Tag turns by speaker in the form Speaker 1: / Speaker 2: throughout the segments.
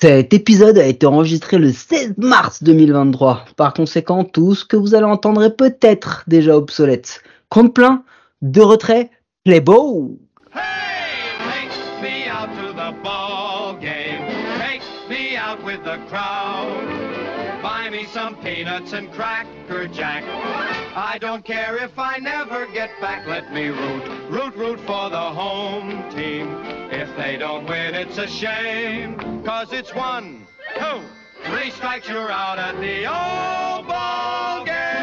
Speaker 1: Cet épisode a été enregistré le 16 mars 2023. Par conséquent, tout ce que vous allez entendre est peut-être déjà obsolète. Compte plein, de retrait, play
Speaker 2: out with the crowd. Buy me some peanuts and cracker jack. I don't care if I never get back. Let me root, root, root for the home team. If they don't win, it's a shame. Cause it's one, two, three strikes, you're out at the old ball game.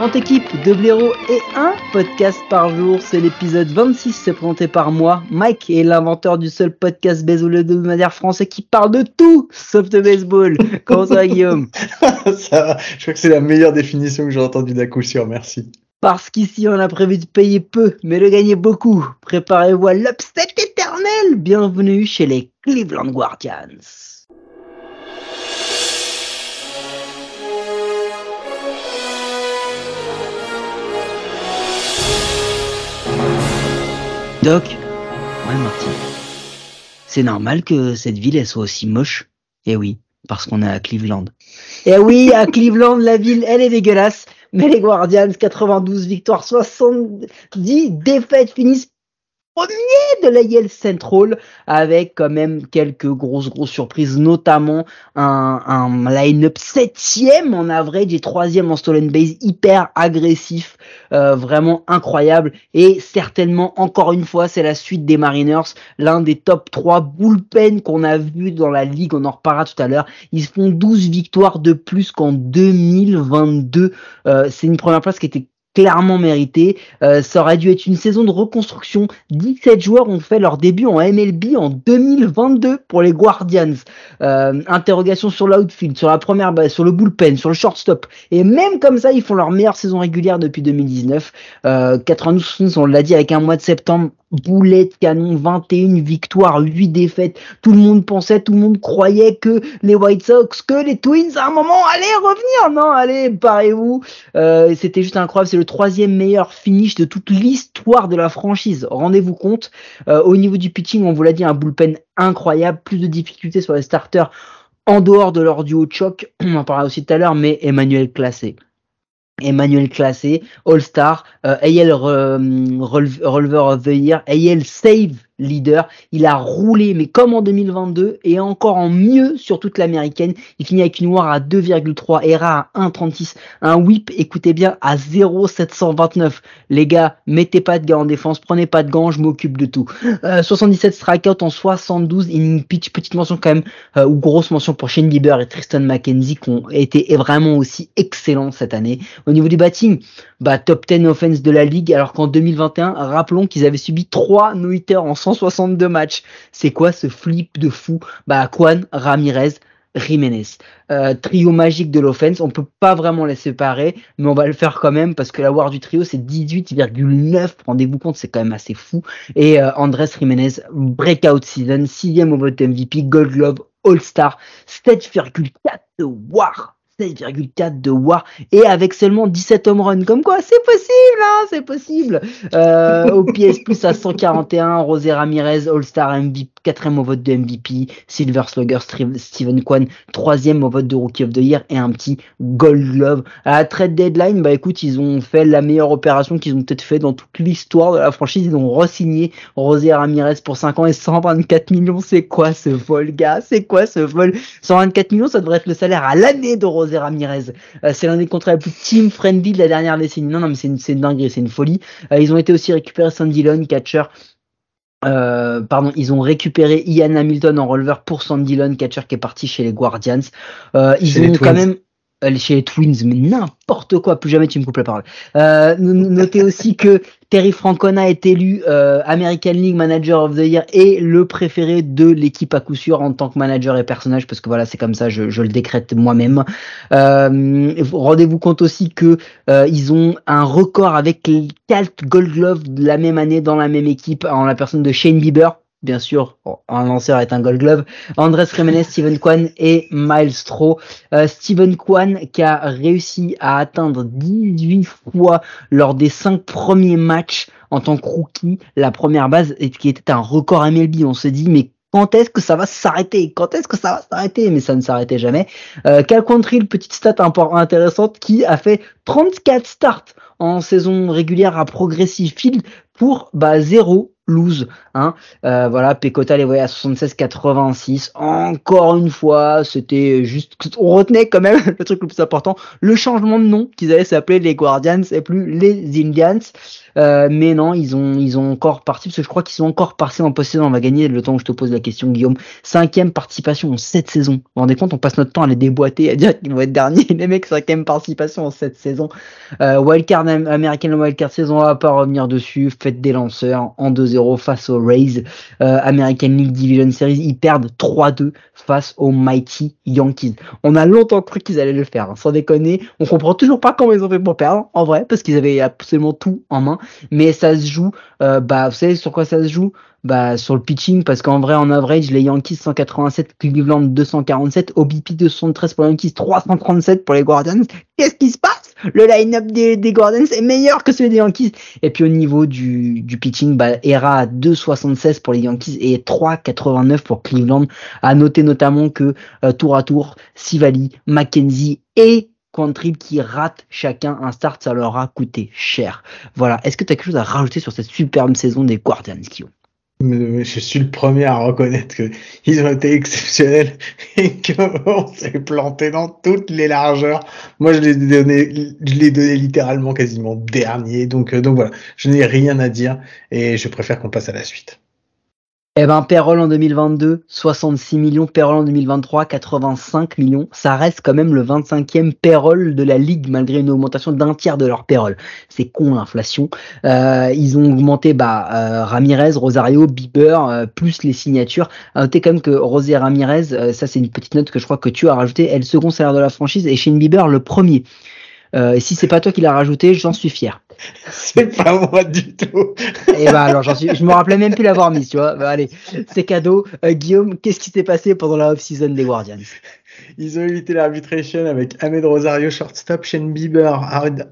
Speaker 1: 30 équipes, de blaireaux et un podcast par jour. C'est l'épisode 26, c'est présenté par moi, Mike, et l'inventeur du seul podcast baseball hebdomadaire français qui parle de tout sauf de baseball. Comment ça va, Guillaume?
Speaker 3: Ça va, je crois que c'est la meilleure définition que j'ai entendue d'un coup sûr, merci.
Speaker 1: Parce qu'ici, on a prévu de payer peu, mais de gagner beaucoup. Préparez-vous à l'upset éternel. Bienvenue chez les Cleveland Guardians. Doc, ouais Marty, c'est normal que cette ville elle soit aussi moche. Eh oui, parce qu'on est à Cleveland. Eh oui, à Cleveland, la ville elle est dégueulasse, mais les Guardians 92 victoires, 70 défaites finissent premier de la Yale Central avec quand même quelques grosses grosses surprises, notamment un, line-up septième en average et troisième en stolen base hyper agressif, euh, vraiment incroyable. Et certainement encore une fois c'est la suite des Mariners, l'un des top 3 bullpen qu'on a vu dans la ligue, on en reparlera tout à l'heure, ils font 12 victoires de plus qu'en 2022, euh, c'est une première place qui était clairement mérité. Euh, ça aurait dû être une saison de reconstruction. 17 joueurs ont fait leur début en MLB en 2022 pour les Guardians. Euh, interrogation sur l'outfield, sur la première base, sur le bullpen, sur le shortstop. Et même comme ça, ils font leur meilleure saison régulière depuis 2019. Euh, 92 on l'a dit avec un mois de septembre boulette canon, 21 victoires, 8 défaites. Tout le monde pensait, tout le monde croyait que les White Sox, que les Twins à un moment allaient revenir. Non, allez, parez-vous. Euh, C'était juste incroyable. C'est le troisième meilleur finish de toute l'histoire de la franchise. Rendez-vous compte. Euh, au niveau du pitching, on vous l'a dit, un bullpen incroyable, plus de difficultés sur les starters en dehors de leur duo de choc. On en parlera aussi tout à l'heure, mais Emmanuel Classé. Emmanuel Classé, All-Star, euh, AL Rel- Reliever of the Year, AL Save Leader. Il a roulé, mais comme en 2022, et encore en mieux sur toute l'américaine. Il finit avec une WAR à 2,3, ERA à 1,36, un whip, écoutez bien, à 0,729. Les gars, mettez pas de gars en défense, prenez pas de gants, je m'occupe de tout. Euh, 77 strikeouts en 72 inning pitch, petite mention quand même, euh, ou grosse mention pour Shane Bieber et Tristan McKenzie qui ont été vraiment aussi excellents cette année. Au niveau du batting, bah top 10 offense de la ligue, alors qu'en 2021, rappelons qu'ils avaient subi 3 no en 162 matchs. C'est quoi ce flip de fou? Bah Juan Ramirez, Jiménez. Euh, trio magique de l'offense, on peut pas vraiment les séparer, mais on va le faire quand même parce que la war du trio c'est 18,9, rendez-vous compte, c'est quand même assez fou. Et euh, Andrés Jiménez, breakout season, sixième au vote MVP, Gold Glove, All-Star, 7,4 de war. 16,4 de WAR et avec seulement 17 home runs. Comme quoi, c'est possible, hein, c'est possible. Euh, OPS plus à 141, Rosé Ramirez, All-Star MVP, quatrième au vote de MVP, Silver Slugger, Steve- Steven Kwan, troisième au vote de Rookie of the Year et un petit Gold Glove. À la trade deadline, bah écoute, ils ont fait la meilleure opération qu'ils ont peut-être fait dans toute l'histoire de la franchise. Ils ont re-signé Rosé Ramirez pour 5 ans et 124 millions. C'est quoi ce vol, gars? C'est quoi ce vol? 124 millions, ça devrait être le salaire à l'année de Ramirez. Euh, c'est l'un des contrats les plus team friendly de la dernière décennie. Non, non, mais c'est une, dinguerie, c'est une folie. Euh, ils ont été aussi récupérés Sandy Lone, catcher. Euh, pardon, ils ont récupéré Ian Hamilton en releveur pour Sandy Lone, catcher qui est parti chez les Guardians. Euh, ils ont quand même chez les Twins, mais n'importe quoi, plus jamais tu me coupes la parole. Euh, notez aussi que Terry Francona est élu euh, American League Manager of the Year et le préféré de l'équipe à coup sûr en tant que manager et personnage, parce que voilà, c'est comme ça, je, le décrète moi-même. Euh, Rendez-vous compte aussi que euh, ils ont un record avec les quatre Gold Glove de la même année dans la même équipe, en la personne de Shane Bieber. Bien sûr, un lanceur est un Gold Glove. Andrés Jiménez, Steven Kwan et Miles Straw. Euh, Steven Kwan qui a réussi à atteindre 18 fois lors des cinq premiers matchs en tant que rookie la première base qui était un record MLB. On se dit mais quand est-ce que ça va s'arrêter? Quand est-ce que ça va s'arrêter? Mais ça ne s'arrêtait jamais. Euh, Cal Quantrill, petite stat intéressante, qui a fait 34 starts en saison régulière à Progressive Field pour bah, 0 lose. Hein. Euh, voilà, Pecota les voyait à 76-86. Encore une fois, c'était juste. On retenait quand même le truc le plus important, le changement de nom qu'ils allaient s'appeler les Guardians et plus les Indians. Euh, mais non, ils ont, ils ont encore parti, parce que je crois qu'ils sont encore passés en possession. On va gagner le temps que je te pose la question, Guillaume. Cinquième participation en sept saisons. Vous vous rendez compte, on passe notre temps à les déboîter, à dire qu'ils vont être derniers. Les mecs, cinquième participation en sept saisons. Euh, wildcard américaine, wildcard saison, on va pas revenir dessus. Faites des lanceurs en 2-0 face aux Rays. Euh, American League Division Series, ils perdent 3-2 face aux Mighty Yankees. On a longtemps cru qu'ils allaient le faire, hein, sans déconner. On comprend toujours pas comment ils ont fait pour perdre, en vrai, parce qu'ils avaient absolument tout en main mais ça se joue, euh, bah, vous savez sur quoi ça se joue? Bah, sur le pitching, parce qu'en vrai, en average, les Yankees 187, Cleveland 247, OBP 273 pour les Yankees, 337 pour les Guardians. Qu'est-ce qui se passe? Le line-up des, des, Guardians est meilleur que celui des Yankees. Et puis au niveau du, du pitching, bah, ERA 2,76 pour les Yankees et 3,89 pour Cleveland. À noter notamment que euh, tour à tour, Sivali, McKenzie et Quantrill qui rate chacun un start, ça leur a coûté cher. Voilà. Est-ce que tu as quelque chose à rajouter sur cette superbe saison des Guardians, Guillaume?
Speaker 3: Je suis le premier à reconnaître qu'ils ont été exceptionnels et qu'on s'est planté dans toutes les largeurs. Moi, je les ai donné, je les littéralement quasiment dernier. Donc, euh, donc voilà, je n'ai rien à dire et je préfère qu'on passe à la suite.
Speaker 1: Eh ben, Perrol en 2022, 66 millions. Perrol en 2023, 85 millions. Ça reste quand même le 25e Perrol de la ligue, malgré une augmentation d'un tiers de leur Perrol. C'est con l'inflation. Euh, ils ont augmenté bah, euh, Ramirez, Rosario, Bieber, euh, plus les signatures. À noter quand même que Rosé Ramirez, ça c'est une petite note que je crois que tu as rajouté, est le second salaire de la franchise et Shane Bieber le premier. Et si c'est pas toi qui l'as rajouté, j'en suis fier.
Speaker 3: C'est pas moi du tout.
Speaker 1: Et bah alors j'en suis, je me rappelais même plus l'avoir mis, tu vois. Bah, allez, c'est cadeau. Euh, Guillaume, qu'est-ce qui s'est passé pendant la off-season des Guardians?
Speaker 3: Ils ont évité l'arbitration avec Ahmed Rosario, shortstop, Shane Bieber,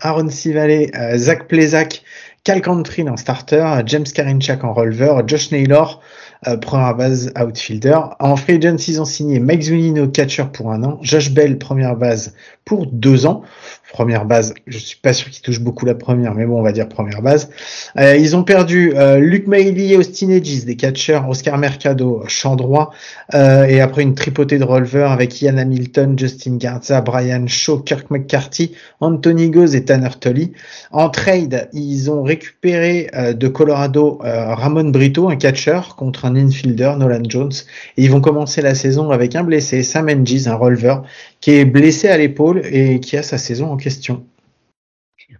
Speaker 3: Aaron Sivale, euh, Zach Plezak, Cal Country en starter, James Karinchak en releveur, Josh Naylor, euh, première base outfielder. En free agency, ils ont signé Mike Zunino, catcher pour un an, Josh Bell, première base pour deux ans première base. Je suis pas sûr qu'ils touchent beaucoup la première, mais bon, on va dire première base. Euh, ils ont perdu euh, Luke Mailey et Austin Edges, des catcheurs, Oscar Mercado, champ droit, euh, et après une tripotée de releveurs avec Ian Hamilton, Justin Garza, Brian Shaw, Kirk McCarthy, Anthony Goz et Tanner Tully. En trade, ils ont récupéré euh, de Colorado Ramon Brito, un catcheur, contre un infielder, Nolan Jones, et ils vont commencer la saison avec un blessé, Sam Engis, un releveur, qui est blessé à l'épaule et qui a sa saison en question.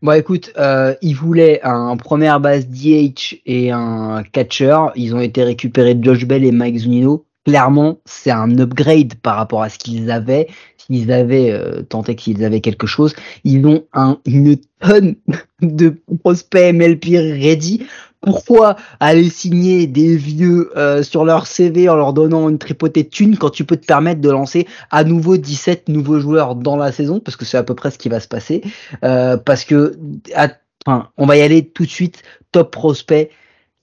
Speaker 1: Bon, écoute, euh, ils voulaient un première base DH et un catcher. Ils ont été récupérés Josh Bell et Mike Zunino. Clairement, c'est un upgrade par rapport à ce qu'ils avaient. S'ils avaient euh, tenté qu'ils avaient quelque chose, ils ont un, une tonne de prospects MLP ready pourquoi aller signer des vieux euh, sur leur CV en leur donnant une tripotée de thunes quand tu peux te permettre de lancer à nouveau 17 nouveaux joueurs dans la saison? Parce que c'est à peu près ce qui va se passer euh, parce que enfin, on va y aller tout de suite top prospect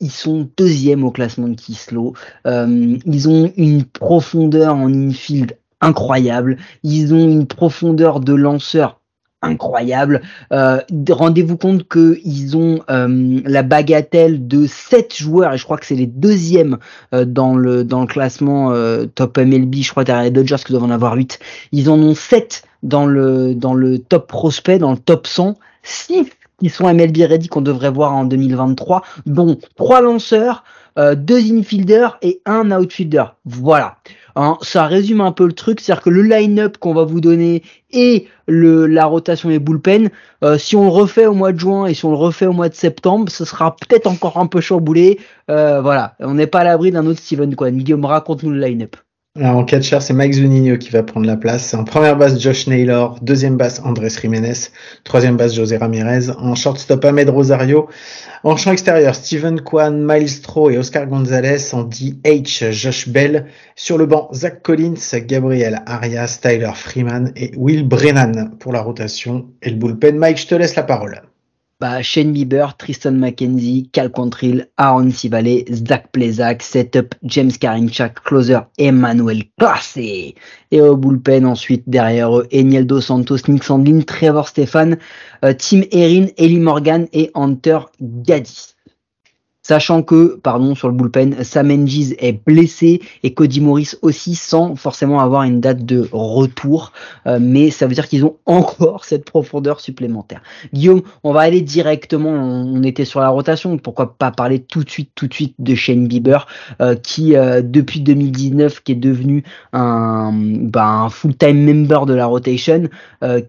Speaker 1: ils sont deuxième au classement de Kislo. Euh, ils ont une profondeur en infield incroyable. Ils ont une profondeur de lanceur incroyable. Euh, rendez-vous compte qu'ils ont euh, la bagatelle de 7 joueurs, et je crois que c'est les deuxièmes euh, dans, le, dans le classement top MLB, je crois derrière les Dodgers qui doivent en avoir 8. Ils en ont 7 dans le, dans le top prospect, dans le top 100, 6 qui sont MLB ready qu'on devrait voir en 2023, dont 3 lanceurs, 2 infielders et un outfielder. Voilà. Hein, ça résume un peu le truc, c'est-à-dire que le line-up qu'on va vous donner et le, la rotation des bullpen, euh, si on le refait au mois de juin et si on le refait au mois de septembre, ce sera peut-être encore un peu chamboulé. Euh, voilà, on n'est pas à l'abri d'un autre Steven. Guillaume, raconte-nous le line-up.
Speaker 3: En catcher, c'est Mike Zunino qui va prendre la place. En première base, Josh Naylor. Deuxième base, Andrés Jiménez. Troisième base, José Ramirez. En shortstop, Ahmed Rosario. En champ extérieur, Steven Kwan, Miles Stroh et Oscar Gonzalez. En DH, Josh Bell. Sur le banc, Zach Collins, Gabriel Arias, Tyler Freeman et Will Brennan pour la rotation et le bullpen. Mike, je te laisse la parole.
Speaker 1: Bah, Shane Bieber, Tristan McKenzie, Cal Contrill, Aaron Sivale, Zach Plezak, Setup, James Karinchak, Closer, Emmanuel Classé. Et au bullpen ensuite derrière eux, Enieldo Santos, Nick Sandlin, Trevor Stefan, euh, Tim Erin, Ellie Morgan et Hunter Gaddis. Sachant que, pardon, sur le bullpen, Sam Engiz est blessé et Cody Morris aussi sans forcément avoir une date de retour. Euh, mais ça veut dire qu'ils ont encore cette profondeur supplémentaire. Guillaume, on va aller directement, on, était sur la rotation, pourquoi pas parler tout de suite, tout de suite de Shane Bieber, euh, qui euh, depuis 2019 qui est devenu un, bah, un full-time member de la rotation,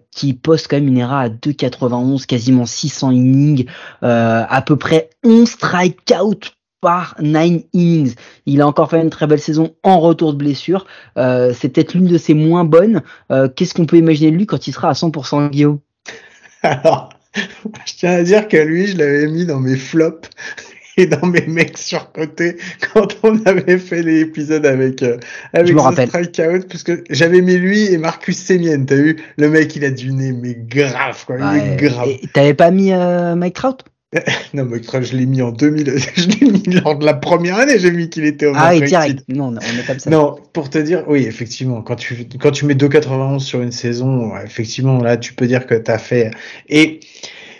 Speaker 1: qui poste quand même une ERA à 2,91, quasiment 600 innings, à peu près 11 strikes out par 9 innings. Il a encore fait une très belle saison en retour de blessure. Euh, c'est peut-être l'une de ses moins bonnes. Euh, qu'est-ce qu'on peut imaginer de lui quand il sera à 100% Guillaume?
Speaker 3: Alors, je tiens à dire que lui, je l'avais mis dans mes flops et dans mes mecs surcotés quand on avait fait l'épisode avec euh, avec Strikeout parce que j'avais mis lui et Marcus Semien t'as vu? Le mec il a du nez mais grave quoi. Il est grave.
Speaker 1: T'avais pas mis Mike Trout?
Speaker 3: non, mais je l'ai mis en 2000. Je l'ai mis lors de la première année, j'ai mis qu'il était au
Speaker 1: Ah, direct. Non, on est comme ça.
Speaker 3: Non, pour te dire, oui, effectivement, quand tu, quand tu mets 2,91 sur une saison, effectivement, là, tu peux dire que tu as fait. Et,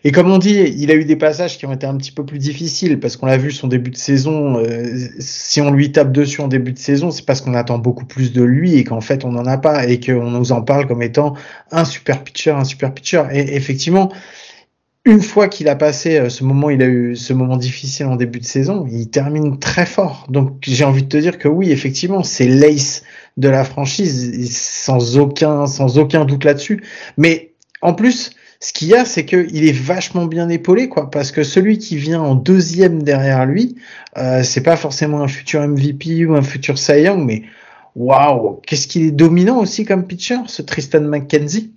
Speaker 3: et comme on dit, il a eu des passages qui ont été un petit peu plus difficiles parce qu'on l'a vu son début de saison. Euh, si on lui tape dessus en début de saison, c'est parce qu'on attend beaucoup plus de lui et qu'en fait on n'en a pas et qu'on nous en parle comme étant un super pitcher, un super pitcher. Et effectivement, une fois qu'il a passé euh, ce moment, il a eu ce moment difficile en début de saison, il termine très fort. Donc j'ai envie de te dire que oui, effectivement, c'est l'ace de la franchise, sans aucun, sans aucun doute là-dessus. Mais en plus, ce qu'il y a, c'est qu'il est vachement bien épaulé, quoi, parce que celui qui vient en deuxième derrière lui, euh, c'est pas forcément un futur MVP ou un futur Cy Young, mais waouh, qu'est-ce qu'il est dominant aussi comme pitcher, ce Tristan McKenzie.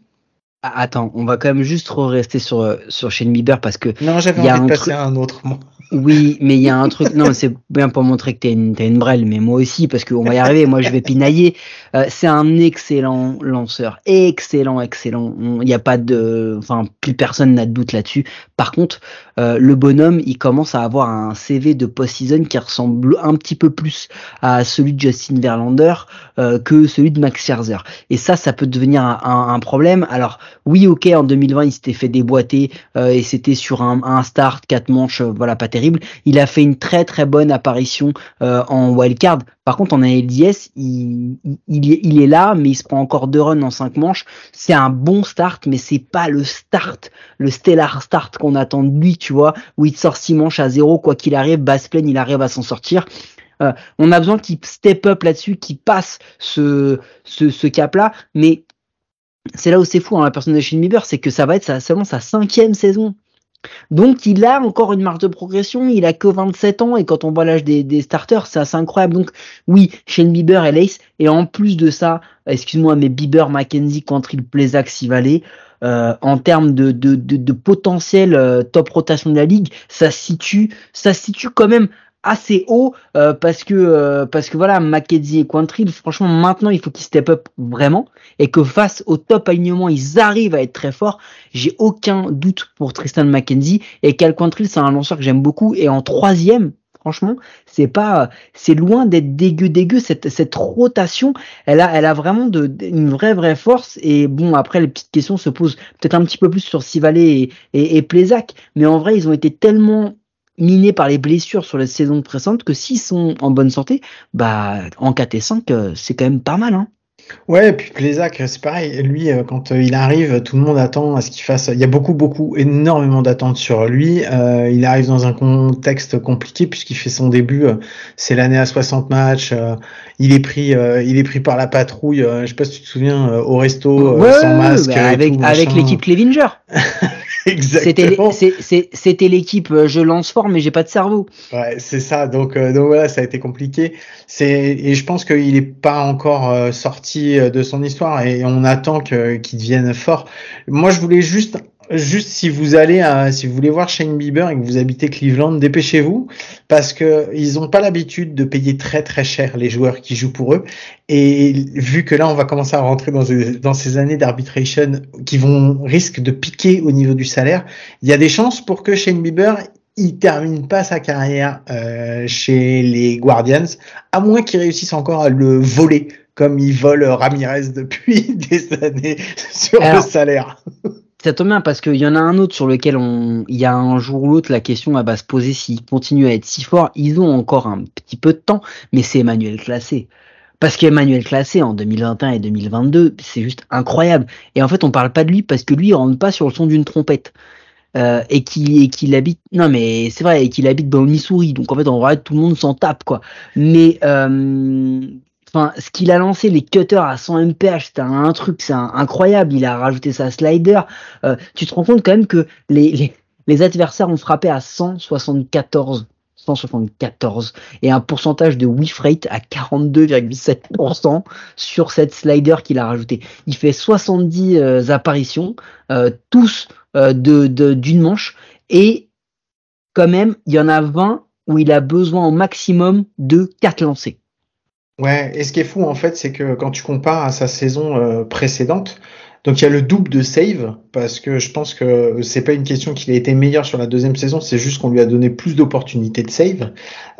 Speaker 1: Ah, attends, on va quand même juste rester sur, euh, sur Shane Bieber parce que.
Speaker 3: Non, j'avais envie de passer à un autre mot.
Speaker 1: Oui, mais il y a un truc. Non, c'est bien pour montrer que t'es une, une brêle, mais moi aussi, parce qu'on va y arriver. Moi, je vais pinailler. Euh, c'est un excellent lanceur, excellent, excellent. Il n'y a pas de, enfin, plus personne n'a de doute là-dessus. Par contre, euh, le bonhomme, il commence à avoir un CV de post-season qui ressemble un petit peu plus à celui de Justin Verlander euh, que celui de Max Scherzer. Et ça, ça peut devenir un, problème. Alors, oui, ok, en 2020, il s'était fait déboîter et c'était sur un, un start, quatre manches, voilà, pas terrible il a fait une très très bonne apparition euh, en wildcard. Par contre, en ALDS, il, est là, mais il se prend encore deux runs en cinq manches. C'est un bon start, mais c'est pas le start, le stellar start qu'on attend de lui, vois, où il sort six manches à zéro, quoi qu'il arrive, basse pleine, il arrive à s'en sortir. Euh, on a besoin qu'il step up là-dessus, qu'il passe ce, cap-là, mais c'est là où c'est fou, hein, la personne de Shane Bieber, c'est que ça va être seulement sa cinquième saison. Donc il a encore une marge de progression, il a que 27 ans et quand on voit l'âge des, starters, c'est assez incroyable. Donc oui, Shane Bieber et Lace et en plus de ça, excuse-moi, mais Bieber, Mackenzie, Quantrill, Plesac, Sivalé, euh, en termes de, de, de, potentiel euh, top rotation de la ligue, ça situe, ça situe quand même assez haut euh, parce que euh, parce que voilà Mackenzie et Quantrill franchement maintenant il faut qu'ils step up vraiment et que face au top alignement ils arrivent à être très forts. J'ai aucun doute pour Tristan McKenzie et Cal Quantrill c'est un lanceur que j'aime beaucoup et en troisième franchement c'est pas c'est loin d'être dégueu dégueu cette cette rotation elle a elle a vraiment de, une vraie vraie force et bon après les petites questions se posent peut-être un petit peu plus sur Sivalé et, et, et mais en vrai ils ont été tellement minés par les blessures sur la saison précédente que s'ils sont en bonne santé, bah en 4 et 5, euh, c'est quand même pas mal. Hein.
Speaker 3: Ouais, et puis Plézac, c'est pareil. Lui, euh, quand euh, il arrive, tout le monde attend à ce qu'il fasse. Il y a beaucoup, beaucoup, énormément d'attentes sur lui. il arrive dans un contexte compliqué puisqu'il fait son début. c'est l'année à 60 matchs. il est pris, il est pris par la patrouille. je sais pas si tu te souviens, au resto sans masque.
Speaker 1: Bah, avec avec l'équipe Clevinger. C'était l'équipe, euh, je lance fort, mais j'ai pas de cerveau.
Speaker 3: Ouais, c'est ça. Donc, euh, donc voilà, ça a été compliqué. C'est et je pense qu'il est pas encore euh, sorti de son histoire et on attend qu'il devienne fort. Moi, je voulais juste juste si vous allez, à, si vous voulez voir Shane Bieber et que vous habitez Cleveland, dépêchez-vous parce que ils ont pas l'habitude de payer très très cher les joueurs qui jouent pour eux. Et vu que là, on va commencer à rentrer dans, dans ces années d'arbitration qui vont risque de piquer au niveau du salaire, il y a des chances pour que Shane Bieber il termine pas sa carrière euh, chez les Guardians, à moins qu'il réussisse encore à le voler comme il vole Ramirez depuis des années sur le salaire.
Speaker 1: Ça tombe bien parce qu'il y en a un autre sur lequel on, il y a un jour ou l'autre la question va se poser s'il continue à être si fort. Ils ont encore un petit peu de temps, mais c'est Emmanuel Classé. Parce qu'Emmanuel Classé en 2021 et 2022, c'est juste incroyable. Et en fait, on parle pas de lui parce que lui, il rentre pas sur le son d'une trompette. Euh, et qu'il qu'il habite non mais c'est vrai et qu'il habite dans le Missouri donc en fait en vrai tout le monde s'en tape quoi mais euh, Enfin, ce qu'il a lancé, les cutters à 100 mph, c'était un truc, c'est incroyable. Il a rajouté sa slider. Euh, tu te rends compte quand même que les, les, les adversaires ont frappé à 174 174 et un pourcentage de whiff rate à 42,7% sur cette slider qu'il a rajouté. Il fait 70 euh, apparitions, euh, tous euh, de d'une manche et quand même il y en a 20 où il a besoin au maximum de 4 lancers.
Speaker 3: Ouais, et ce qui est fou en fait, c'est que quand tu compares à sa saison euh, précédente, donc il y a le double de save parce que je pense que c'est pas une question qu'il a été meilleur sur la deuxième saison, c'est juste qu'on lui a donné plus d'opportunités de save.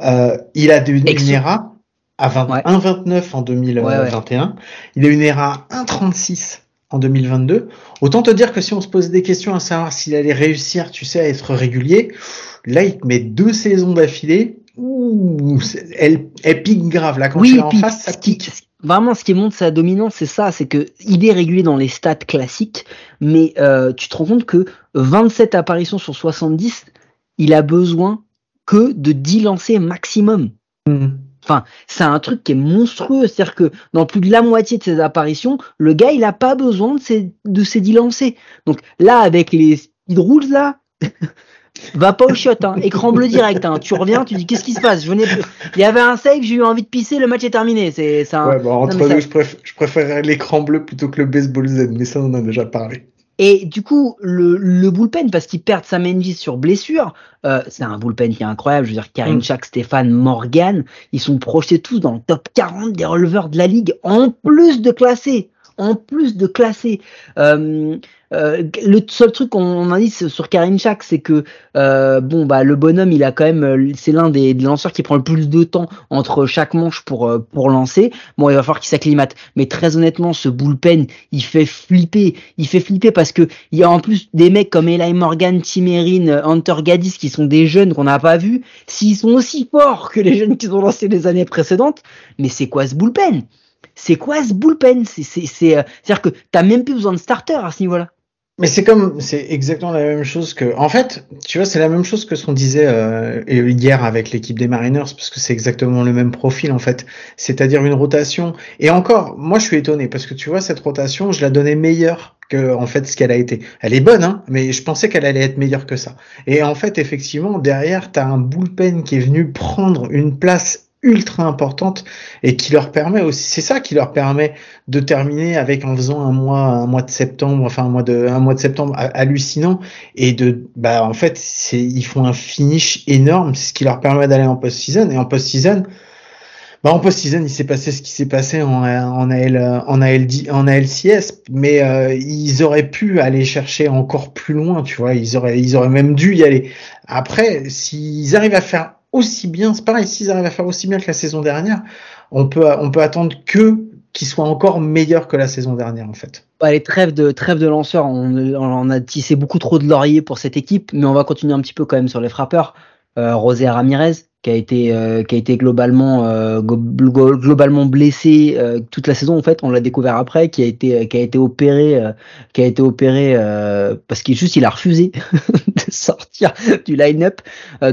Speaker 3: Euh, il a une, une ERA à 1,29 en 2021. Il a une ERA 1,36 en 2022. Autant te dire que si on se pose des questions à savoir s'il allait réussir, tu sais, à être régulier, là il te met deux saisons d'affilée ouh, elle, elle pique grave. Là, quand oui, en face, ça pique.
Speaker 1: Vraiment, ce qui montre sa dominance, c'est ça, c'est que il est régulé dans les stats classiques, mais euh, tu te rends compte que 27 apparitions sur 70, il a besoin que de 10 lancers maximum. Hmm. Enfin, c'est un truc qui est monstrueux. C'est-à-dire que dans plus de la moitié de ses apparitions, le gars, il a pas besoin de ses, de ses 10 lancers. Donc là, avec les speed rules, là, Va pas au shot, hein. écran bleu direct. Hein. Tu reviens, tu dis qu'est-ce qui se passe? Je venais, il y avait un save, j'ai eu envie de pisser, le match est terminé. C'est ça.
Speaker 3: Ouais, bah, entre nous, je, préfère, l'écran bleu plutôt que le baseball Z, mais ça on en a déjà parlé.
Speaker 1: Et du coup, le, le bullpen, parce qu'il perd sa Mendy sur blessure, euh, c'est un bullpen qui est incroyable. Je veux dire, Karim mm. Stéphane, Morgan, ils sont projetés tous dans le top 40 des releveurs de la ligue, en plus de classer en plus de classer. Euh, euh, le seul truc qu'on a dit sur Karim Chak, c'est que euh, bon bah le bonhomme, il a quand même, c'est l'un des, lanceurs qui prend le plus de temps entre chaque manche pour lancer. Bon, il va falloir qu'il s'acclimate, mais très honnêtement, ce bullpen, il fait flipper, il fait flipper parce que il y a en plus des mecs comme Eli Morgan, Timerine, Hunter Gaddis qui sont des jeunes qu'on n'a pas vus. S'ils sont aussi forts que les jeunes qui ont lancé les années précédentes, mais c'est quoi ce bullpen? C'est quoi ce bullpen? Euh, c'est-à-dire que t'as même plus besoin de starter à ce niveau-là.
Speaker 3: Mais c'est comme, c'est exactement la même chose que, en fait, tu vois, c'est la même chose que ce qu'on disait euh, hier avec l'équipe des Mariners, parce que c'est exactement le même profil en fait, c'est-à-dire une rotation. Et encore, moi je suis étonné parce que tu vois cette rotation, je la donnais meilleure que en fait ce qu'elle a été. Elle est bonne, hein, mais je pensais qu'elle allait être meilleure que ça. Et en fait, effectivement, derrière, t'as un bullpen qui est venu prendre une place ultra importante et qui leur permet aussi c'est ça qui leur permet de terminer avec en faisant un mois un mois de septembre enfin un mois de un mois de septembre hallucinant et de bah en fait c'est ils font un finish énorme c'est ce qui leur permet d'aller en post-season et en post-season bah en post-season, il s'est passé ce qui s'est passé en, en, AL, en, ALD, en ALCS, mais euh, ils auraient pu aller chercher encore plus loin, tu vois. Ils auraient, ils auraient même dû y aller. Après, s'ils arrivent à faire aussi bien. C'est pareil, s'ils arrivent à faire aussi bien que la saison dernière, on peut, on peut attendre que qu'ils soient encore meilleurs que la saison dernière en fait.
Speaker 1: Bah, les trêves de trêves de lanceurs, on, on, a tissé beaucoup trop de lauriers pour cette équipe, mais on va continuer un petit peu quand même sur les frappeurs. Euh, Rosé Ramirez, qui a été euh, qui a été globalement euh, globalement blessé euh, toute la saison en fait on l'a découvert après qui a été qui a été opéré qui a été opéré parce qu'il juste il a refusé sortir du line-up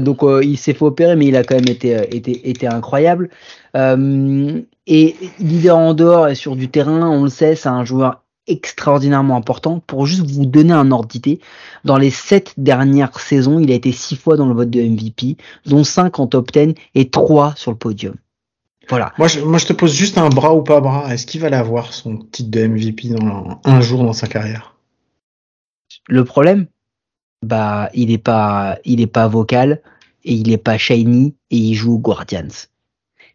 Speaker 1: donc il s'est fait opérer mais il a quand même été été été incroyable et leader en dehors et sur du terrain on le sait c'est un joueur extraordinairement important. Pour juste vous donner un ordre d'idée, dans les sept dernières saisons, il a été six fois dans le vote de MVP, dont cinq en top 10 et trois sur le podium. Voilà.
Speaker 3: Moi je, moi, je te pose juste un bras ou pas bras. Est-ce qu'il va l'avoir, son titre de MVP, dans un jour dans sa carrière?
Speaker 1: Le problème, bah, il est pas, il est pas vocal et il est pas shiny et il joue aux Guardians.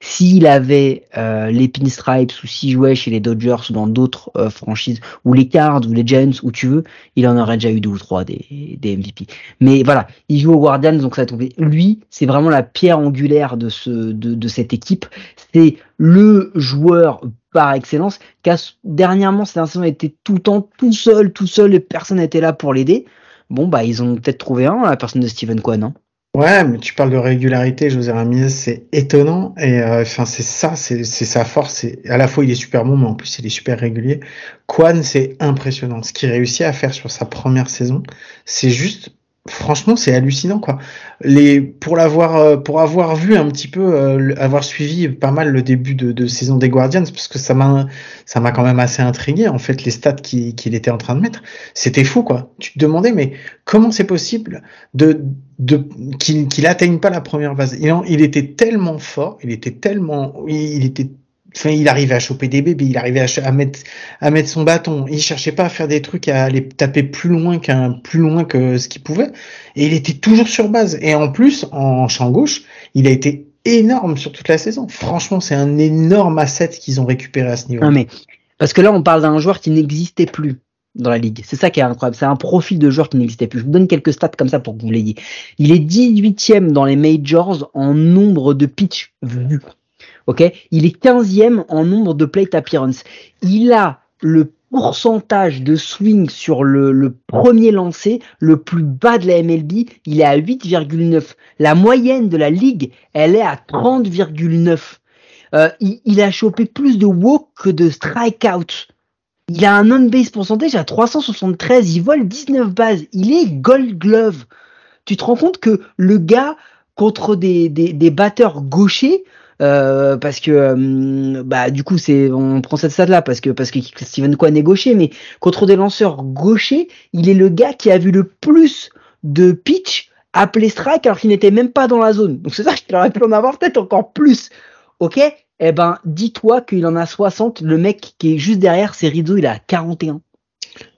Speaker 1: S'il avait euh, les Pinstripes ou s'il jouait chez les Dodgers ou dans d'autres euh, franchises, ou les Cards ou les Giants, où tu veux, il en aurait déjà eu deux ou trois des, des MVP. Mais voilà, il joue aux Guardians, donc ça va tomber. Lui, c'est vraiment la pierre angulaire de, ce, de, de cette équipe. C'est le joueur par excellence, car dernièrement, cette saison était tout le temps tout seul, tout seul, et personne n'était là pour l'aider. Bon, bah, ils ont peut-être trouvé un, la personne de Steven Kwan. Hein.
Speaker 3: Ouais, mais tu parles de régularité, José Ramirez, c'est étonnant. Et euh, enfin, c'est ça, c'est sa force. À la fois il est super bon, mais en plus il est super régulier. Kwan, c'est impressionnant. Ce qu'il réussit à faire sur sa première saison, c'est juste franchement c'est hallucinant quoi. Les pour l'avoir euh, pour avoir vu un petit peu euh, avoir suivi pas mal le début de, de saison des Guardians parce que ça m'a ça m'a quand même assez intrigué en fait les stats qu'il était en train de mettre c'était fou quoi. Tu te demandais mais comment c'est possible de de qu'il qu'il atteigne pas la première base? Il, il était tellement fort il était tellement il était Enfin, il arrivait à choper des bébés, il arrivait à, mettre son bâton. Il cherchait pas à faire des trucs à aller taper plus loin qu'un plus loin que ce qu'il pouvait. Et il était toujours sur base. Et en plus, en champ gauche, il a été énorme sur toute la saison. Franchement, c'est un énorme asset qu'ils ont récupéré à ce niveau.
Speaker 1: Non mais parce que là, on parle d'un joueur qui n'existait plus dans la ligue. C'est ça qui est incroyable. C'est un profil de joueur qui n'existait plus. Je vous donne quelques stats comme ça pour que vous l'ayez. Il est 18e dans les majors en nombre de pitch vus ok? Il est 15e en nombre de plate appearance. Il a le pourcentage de swing sur le, premier lancé le plus bas de la MLB, il est à 8,9. La moyenne de la ligue, elle est à 30,9. Euh, il, a chopé plus de walk que de strikeout. Il a un on-base percentage à 373, il vole 19 bases, il est gold glove. Tu te rends compte que le gars, contre des, des batteurs gauchers, euh, parce que euh, bah du coup c'est on prend cette stade là parce que parce que Steven Kwan est gaucher mais contre des lanceurs gauchers il est le gars qui a vu le plus de pitch appelé strike alors qu'il n'était même pas dans la zone. Donc c'est ça qu'il aurait pu en avoir peut-être encore plus. Ok? Eh ben dis-toi qu'il en a 60 le mec qui est juste derrière c'est Rizzo il a 41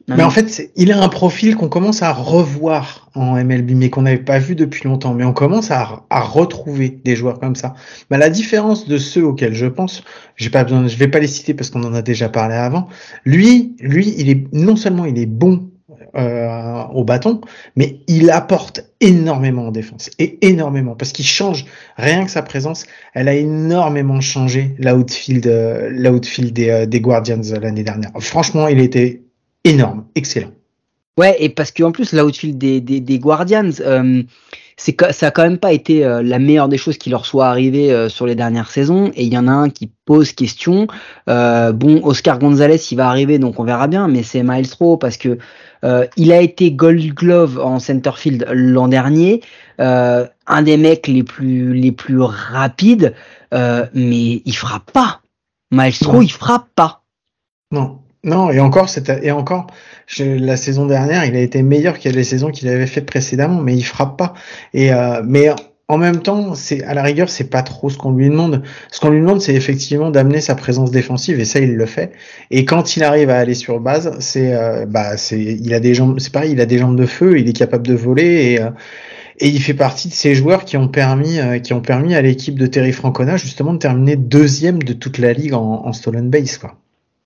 Speaker 3: mais en fait, il a un profil qu'on commence à revoir en MLB, mais qu'on n'avait pas vu depuis longtemps. Mais on commence à, à retrouver des joueurs comme ça. Mais la différence de ceux auxquels je pense, j'ai pas besoin, je vais pas les citer parce qu'on en a déjà parlé avant. Lui, lui, il est non seulement il est bon euh, au bâton, mais il apporte énormément en défense et énormément parce qu'il change rien que sa présence. Elle a énormément changé l'outfield, euh, l'outfield des, euh, des Guardians l'année dernière. Franchement, il était énorme, excellent.
Speaker 1: Ouais, et parce qu'en plus, l'outfield des, des, des Guardians, euh, c'est ça a quand même pas été euh, la meilleure des choses qui leur soit arrivée euh, sur les dernières saisons. Et il y en a un qui pose question. bon, Oscar Gonzalez, il va arriver, donc on verra bien, mais c'est Miles Rowe parce que il a été Gold Glove en centerfield l'an dernier, un des mecs les plus les plus rapides, mais il frappe pas. Miles Rowe, il frappe pas.
Speaker 3: Non. Non, et encore, et encore, la saison dernière, il a été meilleur que les saisons qu'il avait fait précédemment, mais il frappe pas. Et euh, mais en même temps, c'est à la rigueur, c'est pas trop ce qu'on lui demande. Ce qu'on lui demande, c'est effectivement d'amener sa présence défensive, et ça, il le fait. Et quand il arrive à aller sur base, c'est, euh, bah, c'est, il a des jambes, c'est pareil, il a des jambes de feu, il est capable de voler et euh, et il fait partie de ces joueurs qui ont permis, qui ont permis à l'équipe de Terry Francona justement de terminer deuxième de toute la ligue en, en stolen base, quoi.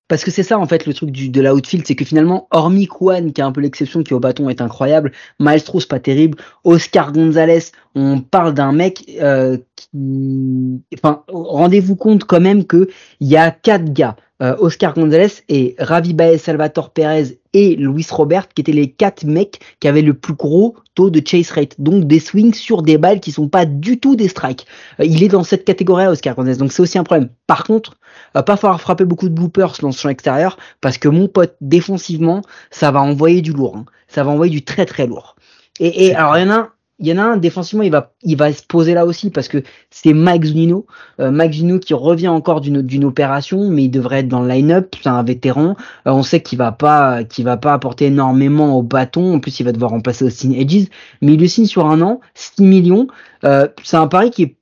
Speaker 1: Parce que c'est ça en fait le truc du, de l'outfield, c'est que finalement, hormis Kwan, qui est un peu l'exception, qui au bâton est incroyable, Maestro c'est pas terrible, Oscar Gonzalez, on parle d'un mec euh, qui, enfin, rendez-vous compte quand même que il y a quatre gars, euh, Oscar Gonzalez et Ravi Baez, Salvatore Perez et Luis Robert, qui étaient les quatre mecs qui avaient le plus gros taux de chase rate, donc des swings sur des balles qui sont pas du tout des strikes. Euh, il est dans cette catégorie Oscar Gonzalez, donc c'est aussi un problème. Par contre, va pas falloir frapper beaucoup de bloopers dans ce champ extérieur, parce que mon pote, défensivement, ça va envoyer du lourd, hein. ça va envoyer du très très lourd. Et, et alors il y en a il y en a un défensivement, il va, il va se poser là aussi parce que c'est Mike Zunino, euh, Mike Zunino qui revient encore d'une d'une opération, mais il devrait être dans le line-up. C'est un vétéran. Euh, on sait qu'il va pas, qu'il va pas apporter énormément au bâton. En plus, il va devoir remplacer Austin Edges, mais il le signe sur un an, 6 millions. Euh, c'est un pari qui est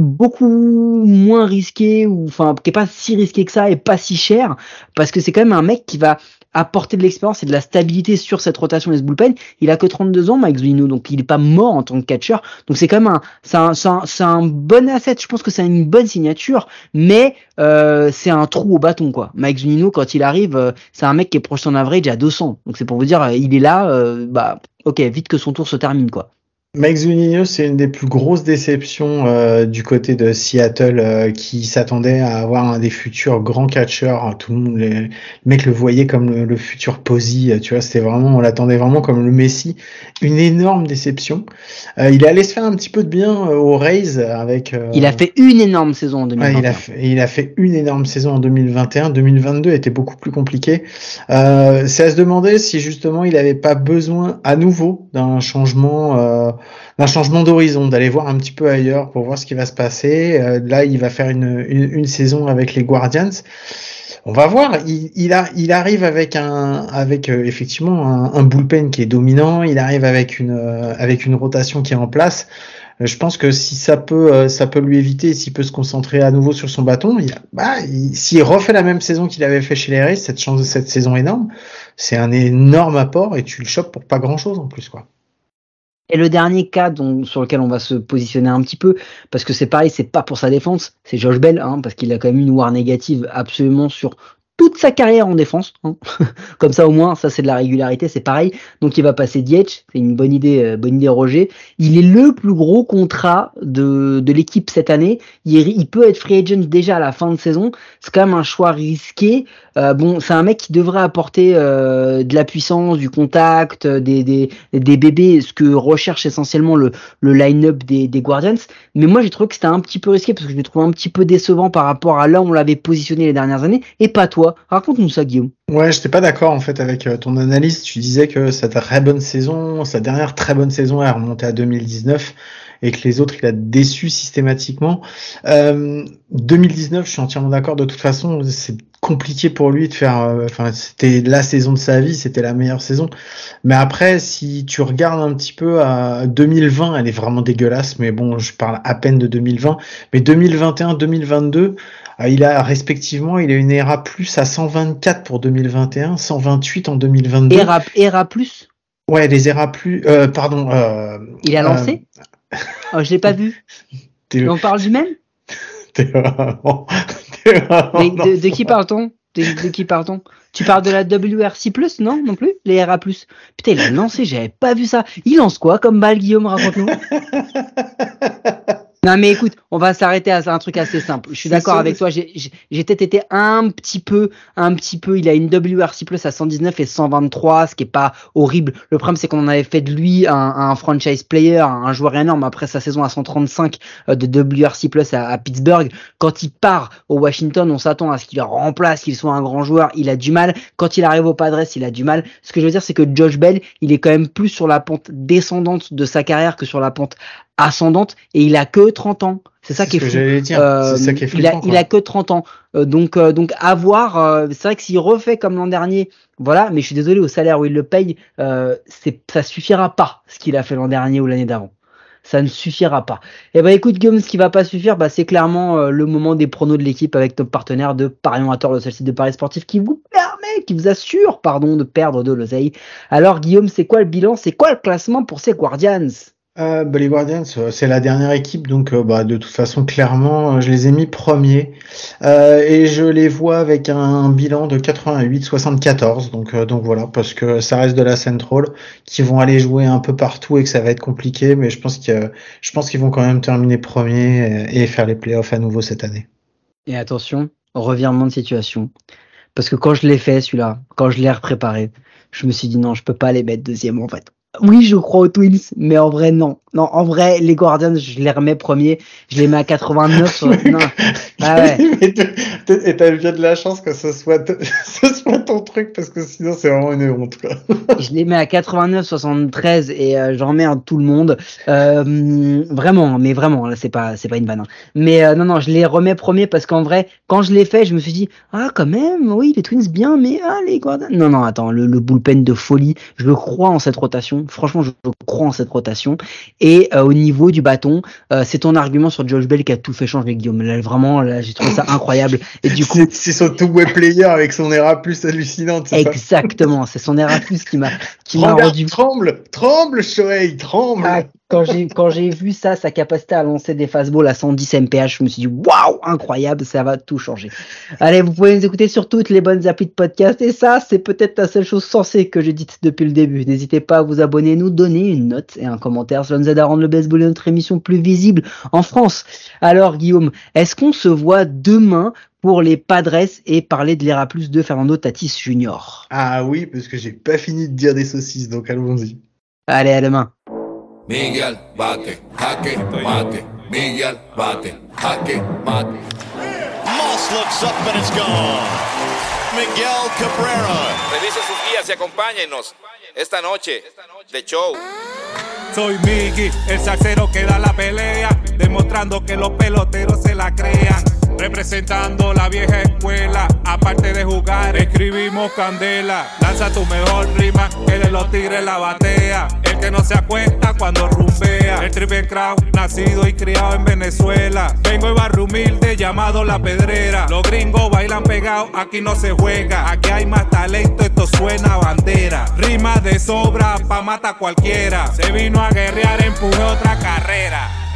Speaker 1: beaucoup moins risqué ou enfin qui est pas si risqué que ça et pas si cher parce que c'est quand même un mec qui va apporter de l'expérience et de la stabilité sur cette rotation des bullpen. Il a que 32 ans, Mike Zunino, donc il est pas mort en tant que catcher. Donc c'est quand même un, c'est un, c'est un, bon asset. Je pense que c'est une bonne signature, mais euh, c'est un trou au bâton quoi. Mike Zunino quand il arrive, euh, c'est un mec qui est proche en average à 200. Donc c'est pour vous dire, il est là, euh, bah ok, vite que son tour se termine quoi.
Speaker 3: Mike Zunino, c'est une des plus grosses déceptions euh, du côté de Seattle, euh, qui s'attendait à avoir un des futurs grands catcheurs. Tout le monde, le mec le voyait comme le, futur Posey. Tu vois, c'était vraiment, on l'attendait vraiment comme le Messi. Une énorme déception. Euh, il est allé se faire un petit peu de bien aux Rays avec.
Speaker 1: il a fait une énorme saison en 2021.
Speaker 3: il, a fait, il a fait une énorme saison en 2021. 2022 était beaucoup plus compliqué. c'est à se demander si justement il n'avait pas besoin à nouveau d'un changement d'un changement d'horizon, d'aller voir un petit peu ailleurs pour voir ce qui va se passer. Euh, là, il va faire une, une, saison avec les Guardians. On va voir. Il, il, a, il arrive avec un, avec euh, effectivement un, un, bullpen qui est dominant. Il arrive avec une, euh, avec une rotation qui est en place. Je pense que si ça peut, ça peut lui éviter, s'il peut se concentrer à nouveau sur son bâton, il, bah, s'il refait la même saison qu'il avait fait chez les Rays, cette chance de cette saison énorme, c'est un énorme apport et tu le chopes pour pas grand chose en plus, quoi.
Speaker 1: Et le dernier cas sur lequel on va se positionner un petit peu, parce que c'est pareil, c'est pas pour sa défense, c'est Josh Bell, hein, parce qu'il a quand même une war négative absolument sur toute sa carrière en défense. Hein. Comme ça au moins, ça c'est de la régularité, c'est pareil. Donc il va passer Dietch, c'est une bonne idée, euh, bonne idée Roger. Il est le plus gros contrat de, de l'équipe cette année. Il, il, peut être free agent déjà à la fin de saison. C'est quand même un choix risqué. Euh, bon, c'est un mec qui devrait apporter euh, de la puissance, du contact, des, des, des bébés, ce que recherche essentiellement le, le line-up des, des Guardians. Mais moi j'ai trouvé que c'était un petit peu risqué parce que je l'ai trouvé un petit peu décevant par rapport à là où on l'avait positionné les dernières années. Et pas toi. Raconte-nous ça, Guillaume.
Speaker 3: Ouais, j'étais pas d'accord en fait avec euh, ton analyse. Tu disais que sa très bonne saison, sa dernière très bonne saison, elle remontait à 2019 et que les autres, il a déçu systématiquement. Euh, 2019, je suis entièrement d'accord. De toute façon, c'est compliqué pour lui de faire. Euh, enfin, c'était la saison de sa vie, c'était la meilleure saison. Mais après, si tu regardes un petit peu à 2020, elle est vraiment dégueulasse. Mais bon, je parle à peine de 2020. Mais 2021, 2022. Ah, il a respectivement, il a une ERA plus à 124 pour 2021, 128 en 2022. ERA,
Speaker 1: ERA plus?
Speaker 3: Ouais, les ERA plus. Euh, pardon. Euh,
Speaker 1: il a lancé? Euh, oh, Je l'ai pas vu. On parle du même? De, de, qui parle-t-on de, qui parle-t-on Tu parles de la WRC plus, non Non plus? Les RA plus. Putain, il a lancé, j'avais pas vu ça. Il lance quoi comme balle, Guillaume? Raconte-nous. Non mais écoute, on va s'arrêter à un truc assez simple. Je suis d'accord avec toi. J'ai peut-être été un petit peu, un petit peu. Il a une WRC plus à 119 et 123, ce qui est pas horrible. Le problème c'est qu'on en avait fait de lui un, un, franchise player, un joueur énorme après sa saison à 135 euh, de WRC plus à, Pittsburgh. Quand il part au Washington, on s'attend à ce qu'il remplace, qu'il soit un grand joueur. Il a du mal. Quand il arrive au Padres, il a du mal. Ce que je veux dire, c'est que Josh Bell, il est quand même plus sur la pente descendante de sa carrière que sur la pente ascendante et il a que 30 ans. C'est ça, qui est, fou.
Speaker 3: Euh, ça qui est
Speaker 1: il, a, il a que 30 ans. Euh, donc euh, donc à voir. Euh, c'est vrai que s'il refait comme l'an dernier, voilà. Mais je suis désolé au salaire où il le paye, c'est ça suffira pas ce qu'il a fait l'an dernier ou l'année d'avant. Ça ne suffira pas. Et eh ben écoute Guillaume, ce qui va pas suffire, bah, c'est clairement le moment des pronos de l'équipe avec notre partenaire de Parion à tort, le seul site de paris sportif qui vous permet, qui vous assure, pardon, de perdre de l'oseille. Alors Guillaume, c'est quoi le bilan C'est quoi le classement pour ces Guardians?
Speaker 3: Euh, bah, les euh, c'est la dernière équipe, donc euh, bah, de toute façon, clairement, je les ai mis premiers. et je les vois avec un bilan de 88-74. Donc, donc voilà, parce que ça reste de la Central, qui vont aller jouer un peu partout et que ça va être compliqué, mais je pense que je pense qu'ils vont quand même terminer premiers et, faire les playoffs à nouveau cette année.
Speaker 1: Et attention, revirement de situation. Parce que quand je l'ai fait, celui-là, quand je l'ai repréparé, je me suis dit non, je peux pas les mettre deuxième en fait oui, je crois aux Twins, mais en vrai, non. Non, en vrai, les Guardians, je les remets premiers. Je les mets à 89. non.
Speaker 3: Ah ouais. et t'as bien de la chance que ce soit, ce soit ton truc, parce que sinon, c'est vraiment une honte, quoi.
Speaker 1: je les mets à 89, 73 et euh, j'en remets à tout le monde. Euh, vraiment, mais vraiment, là, c'est pas, c'est pas une banane. Hein. Mais euh, non, non, je les remets premiers parce qu'en vrai, quand je l'ai fait, je me suis dit, ah, quand même, oui, les Twins bien, mais ah, les Guardians. Non, non, attends, le, le bullpen de folie. Je crois en cette rotation Franchement, je crois en cette rotation. Et euh, au niveau du bâton, euh, c'est ton argument sur Josh Bell qui a tout fait changer, Guillaume. Là, vraiment, là, j'ai trouvé ça incroyable. Et du coup,
Speaker 3: c'est son tout web player avec son ERA plus hallucinant hallucinante.
Speaker 1: Exactement, c'est son Erasmus qui m'a qui m'a rendu
Speaker 3: Tremble, tremble, Shohei, tremble.
Speaker 1: Ah, quand j'ai quand j'ai vu ça, sa capacité à lancer des fastballs à 110 mph, je me suis dit waouh, incroyable, ça va tout changer. Allez, vous pouvez nous écouter sur toutes les bonnes applis de podcast et ça, c'est peut-être la seule chose sensée que j'ai dite depuis le début. N'hésitez pas à vous abonner, nous donner une note et un commentaire, cela nous aide à rendre le baseball et notre émission plus visible en France. Alors Guillaume, est-ce qu'on se voit demain pour les Padres et parler de l'ERA plus de Fernando Tatis Jr.
Speaker 3: Ah oui, parce que j'ai pas fini de dire des saucisses, donc allons-y.
Speaker 1: Allez, à demain.
Speaker 4: Miguel bate, jaque mate. Miguel bate, jaque mate.
Speaker 5: Moss looks up and it's gone. Miguel Cabrera.
Speaker 4: Revise sus guías y acompáñenos esta noche de show.
Speaker 6: Soy Miggy, el salsero que da la pelea, demostrando que los peloteros se la crean. Representando la vieja escuela, aparte de jugar, escribimos candela. Lanza tu mejor rima, que de los tigres la batea. Que no se acuesta cuando rumbea. El triple crown, nacido y criado en Venezuela. Vengo de barrio humilde llamado La Pedrera. Los gringos bailan pegados, aquí no se juega. Aquí hay más talento, esto suena a bandera. Rima de sobra, pa' mata cualquiera. Se vino a guerrear, empujé otra carrera.